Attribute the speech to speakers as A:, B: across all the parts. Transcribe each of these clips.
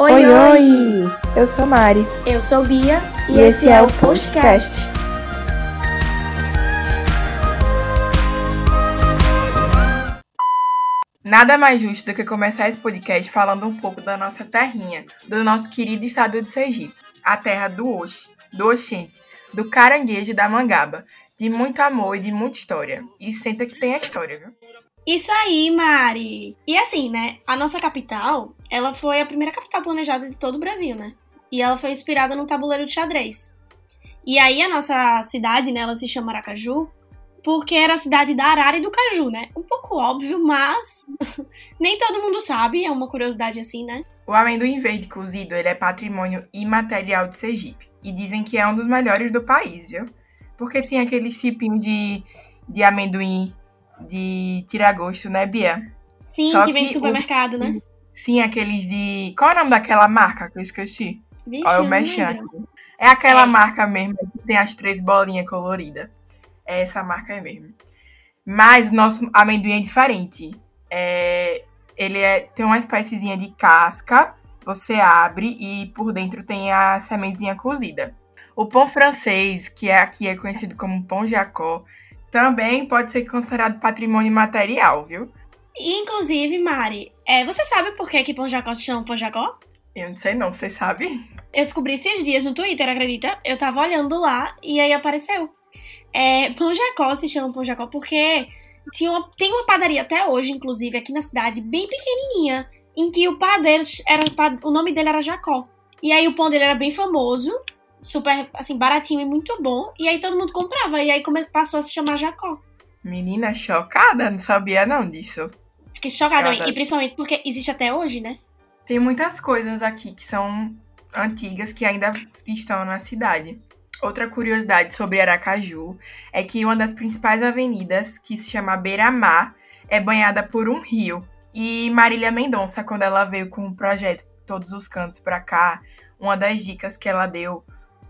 A: Oi, oi, oi! Eu sou Mari.
B: Eu sou Bia.
A: E, e esse, esse é o podcast. Nada mais justo do que começar esse podcast falando um pouco da nossa terrinha, do nosso querido estado de Sergipe, a terra do Oxe, do Oxente, do caranguejo e da mangaba, de muito amor e de muita história. E senta que tem a história, viu?
B: Isso aí, Mari! E assim, né? A nossa capital, ela foi a primeira capital planejada de todo o Brasil, né? E ela foi inspirada no tabuleiro de xadrez. E aí a nossa cidade, né, ela se chama Aracaju, porque era a cidade da arara e do caju, né? Um pouco óbvio, mas nem todo mundo sabe, é uma curiosidade assim, né?
A: O amendoim verde cozido, ele é patrimônio imaterial de Sergipe. E dizem que é um dos melhores do país, viu? Porque tem aquele chipinho de, de amendoim de tiragosto, né, Bia?
B: Sim, Só que vem do supermercado, o... né?
A: Sim, aqueles de. Qual é o nome daquela marca que eu esqueci?
B: Vixe, Olha
A: o mexendo. É aquela é. marca mesmo que tem as três bolinhas coloridas. É essa marca é mesmo. Mas o nosso amendoim é diferente. É, ele é, tem uma espéciezinha de casca, você abre e por dentro tem a sementezinha cozida. O pão francês, que é aqui é conhecido como pão jacó, também pode ser considerado patrimônio material, viu?
B: Inclusive, Mari, é, você sabe por que, que Pão Jacó se chama Pão Jacó?
A: Eu não sei não, você sabe?
B: Eu descobri esses dias no Twitter, acredita? Eu tava olhando lá e aí apareceu. É, Pão Jacó se chama Pão Jacó porque tinha uma, tem uma padaria até hoje, inclusive, aqui na cidade, bem pequenininha, em que o padeiro, era, o nome dele era Jacó. E aí o pão dele era bem famoso, super, assim, baratinho e muito bom. E aí todo mundo comprava. E aí passou a se chamar Jacó.
A: Menina, chocada? Não sabia não disso.
B: Fiquei chocada. E principalmente porque existe até hoje, né?
A: Tem muitas coisas aqui que são antigas que ainda estão na cidade. Outra curiosidade sobre Aracaju é que uma das principais avenidas, que se chama Beira-Mar, é banhada por um rio. E Marília Mendonça, quando ela veio com o projeto Todos os Cantos para cá, uma das dicas que ela deu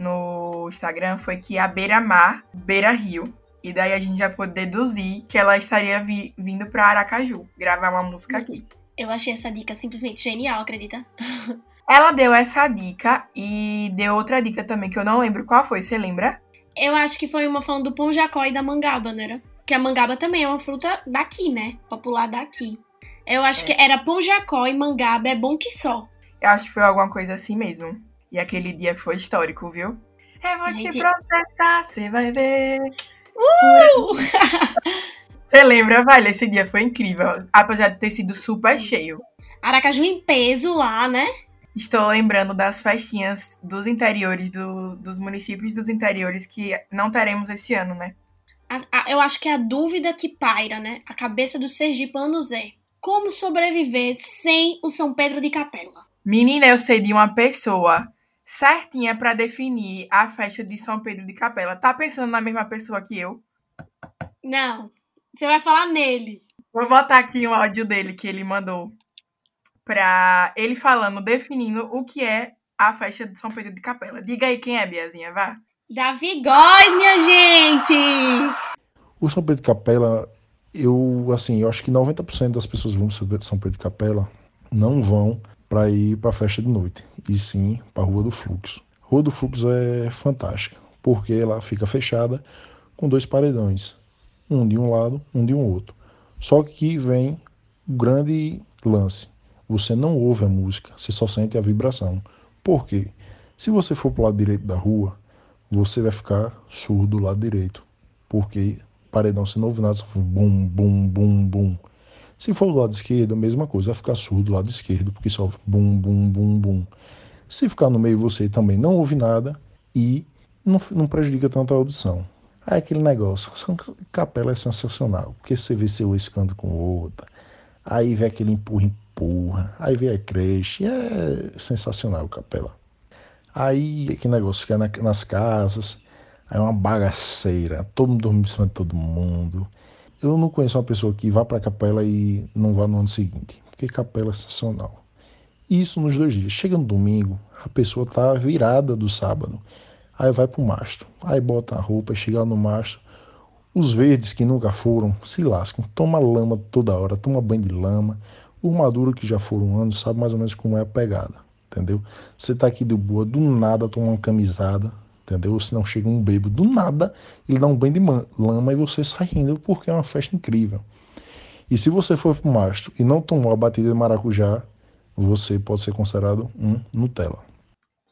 A: no Instagram foi que a beira-mar, beira-rio. E daí a gente já pôde deduzir que ela estaria vi vindo para Aracaju gravar uma música aqui.
B: Eu achei essa dica simplesmente genial, acredita?
A: ela deu essa dica e deu outra dica também que eu não lembro qual foi, você lembra?
B: Eu acho que foi uma falando do pão jacó e da mangaba, né? Que a mangaba também é uma fruta daqui, né? Popular daqui. Eu acho é. que era pão jacó e mangaba é bom que só.
A: Eu acho que foi alguma coisa assim mesmo. E aquele dia foi histórico, viu? Eu vou Gente... te processar, você vai ver.
B: Uh!
A: Você lembra, velho? Esse dia foi incrível. Apesar de ter sido super cheio.
B: Aracaju em peso lá, né?
A: Estou lembrando das festinhas dos interiores, do, dos municípios dos interiores que não teremos esse ano, né?
B: Eu acho que é a dúvida que paira, né? A cabeça dos sergipanos é como sobreviver sem o São Pedro de Capela?
A: Menina, eu sei de uma pessoa certinha para definir a festa de São Pedro de Capela. Tá pensando na mesma pessoa que eu?
B: Não. Você vai falar nele.
A: Vou botar aqui um áudio dele que ele mandou pra ele falando, definindo o que é a festa de São Pedro de Capela. Diga aí quem é, Biazinha, vá.
B: Davi Góes, minha gente!
C: O São Pedro de Capela, eu, assim, eu acho que 90% das pessoas vão sobre São Pedro de Capela não vão para ir para a festa de noite, e sim para a Rua do Fluxo. Rua do Fluxo é fantástica, porque ela fica fechada com dois paredões, um de um lado, um de um outro. Só que vem o grande lance. Você não ouve a música, você só sente a vibração. Por quê? Se você for para o lado direito da rua, você vai ficar surdo do lado direito. Porque paredão você não ouve nada, só bum, bum, bum, bum. Se for do lado esquerdo, a mesma coisa, vai ficar surdo do lado esquerdo, porque só bum, bum, bum, bum. Se ficar no meio, você também não ouve nada e não, não prejudica tanto a audição. Aí aquele negócio, capela é sensacional, porque você vê seu escando com outra, aí vê aquele empurra, empurra, aí vê a creche, é sensacional capela. Aí aquele negócio que é na, nas casas, aí é uma bagaceira, todo mundo dorme em cima de todo mundo. Eu não conheço uma pessoa que vá para a capela e não vá no ano seguinte, porque capela é sensacional. Isso nos dois dias. Chega no domingo, a pessoa tá virada do sábado. Aí vai pro mastro. Aí bota a roupa, chega lá no mastro. Os verdes que nunca foram se lascam. Toma lama toda hora, toma banho de lama. O maduro que já foram anos sabe mais ou menos como é a pegada. entendeu? Você tá aqui de boa, do nada toma uma camisada, entendeu? Se não chega um bebo, do nada ele dá um banho de lama e você sai rindo porque é uma festa incrível. E se você for pro mastro e não tomou a batida de maracujá, você pode ser considerado um Nutella.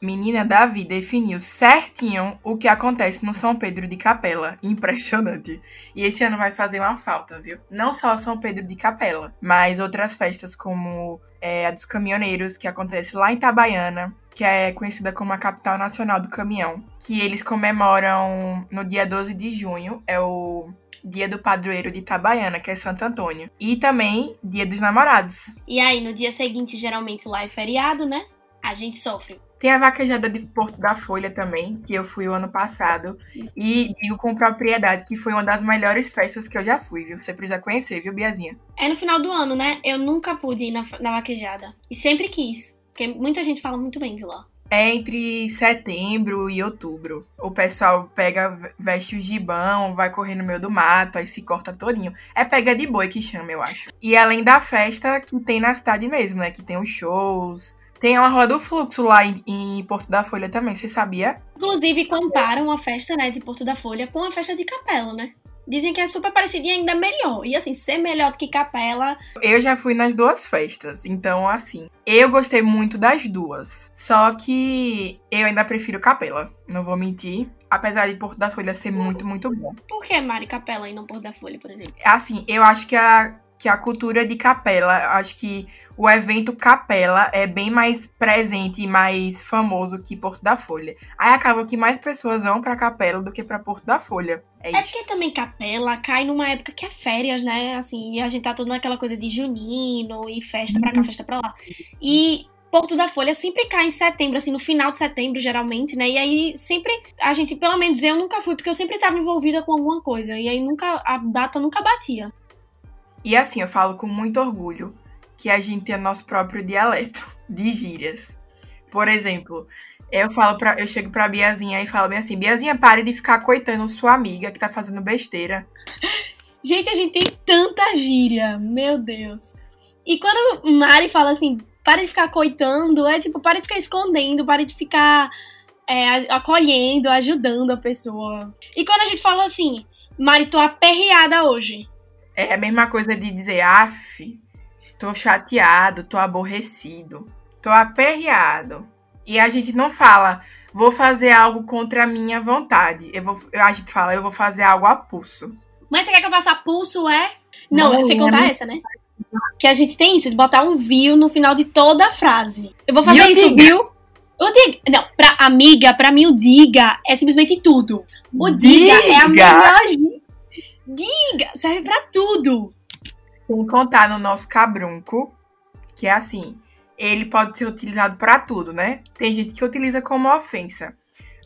A: Menina Davi definiu certinho o que acontece no São Pedro de Capela. Impressionante. E esse ano vai fazer uma falta, viu? Não só o São Pedro de Capela, mas outras festas como é, a dos caminhoneiros, que acontece lá em Itabaiana, que é conhecida como a capital nacional do caminhão, que eles comemoram no dia 12 de junho, é o dia do padroeiro de Itabaiana, que é Santo Antônio, e também dia dos namorados.
B: E aí, no dia seguinte, geralmente lá é feriado, né? A gente sofre.
A: Tem a vaquejada de Porto da Folha também, que eu fui o ano passado. E digo com propriedade que foi uma das melhores festas que eu já fui, viu? Você precisa conhecer, viu, Biazinha?
B: É no final do ano, né? Eu nunca pude ir na, na vaquejada. E sempre quis. Porque muita gente fala muito bem de lá.
A: É entre setembro e outubro. O pessoal pega, veste o gibão, vai correr no meio do mato, aí se corta todinho. É pega de boi que chama, eu acho. E além da festa que tem na cidade mesmo, né? Que tem os shows, tem uma Rua do Fluxo lá em, em, Porto da Folha também, você sabia?
B: Inclusive, comparam a festa né, de Porto da Folha com a festa de Capela, né? Dizem que é super parecida e ainda melhor. E assim, ser melhor do que Capela.
A: Eu já fui nas duas festas, então assim, eu gostei muito das duas. Só que eu ainda prefiro Capela, não vou mentir. Apesar de Porto da Folha ser muito, muito bom.
B: Por que Mari Capela e não Porto da Folha, por exemplo?
A: Assim, eu acho que a, que a cultura de Capela, acho que o evento Capela é bem mais presente e mais famoso que Porto da Folha. Aí acaba que mais pessoas vão para Capela do que para Porto da Folha. É,
B: é porque também Capela cai numa época que é férias, né? Assim, e a gente tá todo naquela coisa de junino e festa pra cá, uhum. festa pra lá. E Porto da Folha sempre cai em setembro, assim, no final de setembro, geralmente, né? E aí sempre a gente, pelo menos eu nunca fui, porque eu sempre estava envolvida com alguma coisa. E aí nunca a data nunca batia.
A: E assim, eu falo com muito orgulho que a gente tem nosso próprio dialeto de gírias. Por exemplo, eu falo para eu chego pra Biazinha e falo bem assim: Biazinha, pare de ficar coitando sua amiga que tá fazendo besteira.
B: Gente, a gente tem tanta gíria, meu Deus. E quando Mari fala assim, pare de ficar coitando, é tipo, pare de ficar escondendo, pare de ficar é, acolhendo, ajudando a pessoa. E quando a gente fala assim, Mari, tô aperreada hoje.
A: É a mesma coisa de dizer, af, tô chateado, tô aborrecido, tô aperreado. E a gente não fala, vou fazer algo contra a minha vontade. Eu vou, a gente fala, eu vou fazer algo a pulso.
B: Mas você quer que eu faça a pulso, é? Não, não você contar essa, né? Que a gente tem isso, de botar um viu no final de toda a frase. Eu vou fazer isso, diga. viu? O diga. Não, pra amiga, pra mim o diga é simplesmente tudo. O diga, diga é a melhor. Diga! Serve pra tudo!
A: Sem contar no nosso cabrunco, que é assim, ele pode ser utilizado para tudo, né? Tem gente que utiliza como ofensa,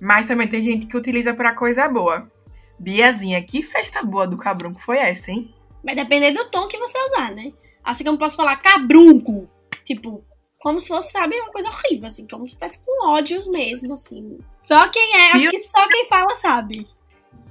A: mas também tem gente que utiliza para coisa boa. Biazinha, que festa boa do cabrunco foi essa, hein?
B: Vai depender do tom que você usar, né? Assim como eu posso falar cabrunco, tipo, como se fosse, sabe, uma coisa horrível, assim, como se estivesse com ódios mesmo, assim. Só quem é, acho que só quem fala sabe.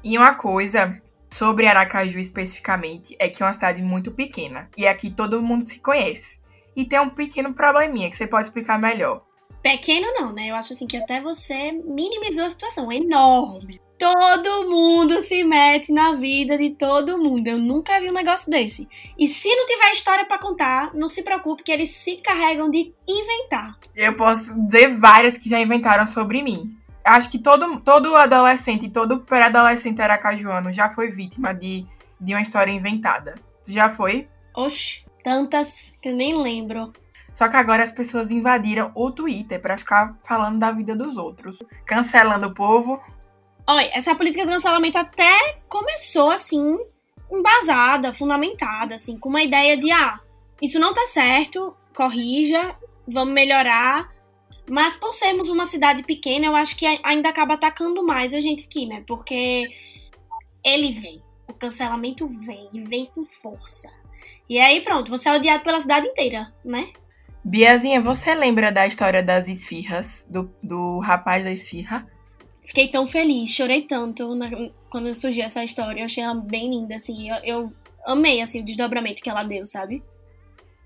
A: E uma coisa sobre Aracaju especificamente é que é uma cidade muito pequena e aqui todo mundo se conhece. E tem um pequeno probleminha que você pode explicar melhor.
B: Pequeno não, né? Eu acho assim que até você minimizou a situação. É enorme. Todo mundo se mete na vida de todo mundo. Eu nunca vi um negócio desse. E se não tiver história para contar, não se preocupe que eles se carregam de inventar.
A: Eu posso dizer várias que já inventaram sobre mim acho que todo, todo adolescente, todo pré-adolescente aracajuano já foi vítima de, de uma história inventada. Já foi?
B: Oxi, tantas que eu nem lembro.
A: Só que agora as pessoas invadiram o Twitter para ficar falando da vida dos outros, cancelando o povo.
B: Olha, essa política de cancelamento até começou assim, embasada, fundamentada, assim, com uma ideia de ah, isso não tá certo, corrija, vamos melhorar mas por sermos uma cidade pequena, eu acho que ainda acaba atacando mais a gente aqui, né? Porque ele vem, o cancelamento vem e vem com força. E aí pronto, você é odiado pela cidade inteira, né?
A: Biazinha, você lembra da história das esfirras, do, do rapaz da esfirra?
B: Fiquei tão feliz, chorei tanto na, quando surgiu essa história. Eu achei ela bem linda, assim. Eu, eu amei, assim, o desdobramento que ela deu, sabe?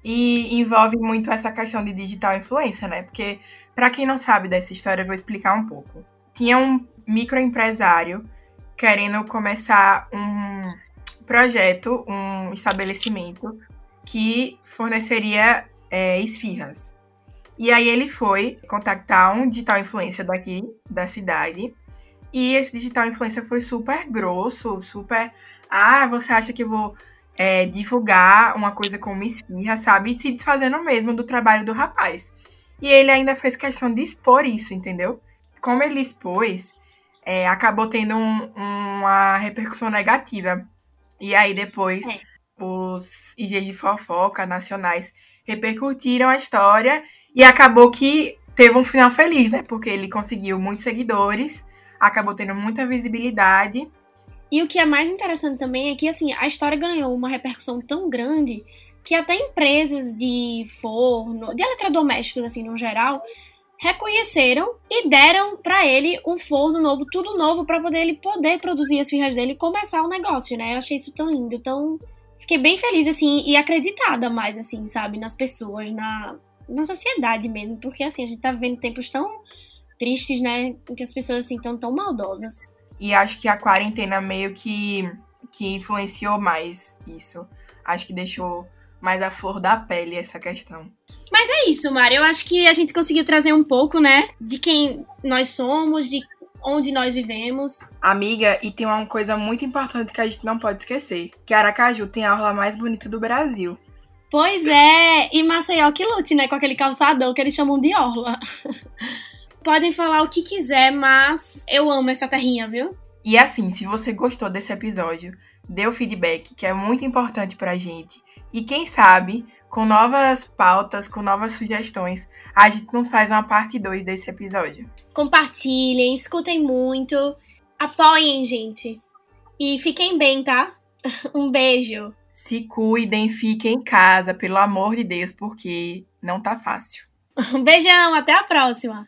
A: E envolve muito essa questão de digital influência, né? Porque, para quem não sabe dessa história, eu vou explicar um pouco. Tinha um microempresário querendo começar um projeto, um estabelecimento que forneceria é, esfirras. E aí ele foi contactar um digital influencer daqui da cidade. E esse digital influencer foi super grosso, super. Ah, você acha que eu vou é, divulgar uma coisa como esfirra, sabe? Se desfazendo mesmo do trabalho do rapaz. E ele ainda fez questão de expor isso, entendeu? Como ele expôs, é, acabou tendo um, uma repercussão negativa. E aí depois é. os IGs de fofoca nacionais repercutiram a história e acabou que teve um final feliz, né? Porque ele conseguiu muitos seguidores, acabou tendo muita visibilidade.
B: E o que é mais interessante também é que assim, a história ganhou uma repercussão tão grande que até empresas de forno, de eletrodomésticos assim no geral, reconheceram e deram para ele um forno novo, tudo novo para poder ele poder produzir as firras dele e começar o negócio, né? Eu achei isso tão lindo, tão fiquei bem feliz assim e acreditada mais assim, sabe, nas pessoas, na na sociedade mesmo, porque assim, a gente tá vivendo tempos tão tristes, né, em que as pessoas assim estão tão maldosas.
A: E acho que a quarentena meio que que influenciou mais isso. Acho que deixou mais a flor da pele essa questão.
B: Mas é isso, Mari. Eu acho que a gente conseguiu trazer um pouco, né, de quem nós somos, de onde nós vivemos.
A: Amiga, e tem uma coisa muito importante que a gente não pode esquecer, que Aracaju tem a orla mais bonita do Brasil.
B: Pois é, e Maceió que lute, né, com aquele calçadão que eles chamam de orla. Podem falar o que quiser, mas eu amo essa terrinha, viu?
A: E assim, se você gostou desse episódio, dê o feedback, que é muito importante pra gente. E quem sabe, com novas pautas, com novas sugestões, a gente não faz uma parte 2 desse episódio.
B: Compartilhem, escutem muito, apoiem, gente. E fiquem bem, tá? Um beijo.
A: Se cuidem, fiquem em casa, pelo amor de Deus, porque não tá fácil.
B: Um beijão, até a próxima!